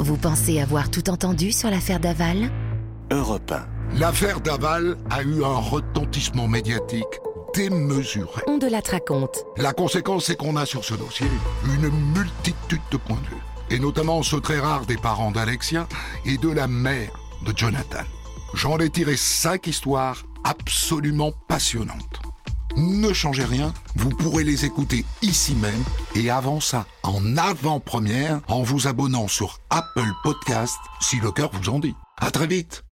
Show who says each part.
Speaker 1: Vous pensez avoir tout entendu sur l'affaire Daval
Speaker 2: Europe 1.
Speaker 3: L'affaire Daval a eu un retentissement médiatique démesuré.
Speaker 1: On de la raconte.
Speaker 3: La conséquence, c'est qu'on a sur ce dossier une multitude de points de vue. Et notamment ceux très rares des parents d'Alexia et de la mère de Jonathan. J'en ai tiré cinq histoires absolument passionnantes. Ne changez rien, vous pourrez les écouter ici même et avant ça, en avant-première, en vous abonnant sur Apple Podcast si le cœur vous en dit. À très vite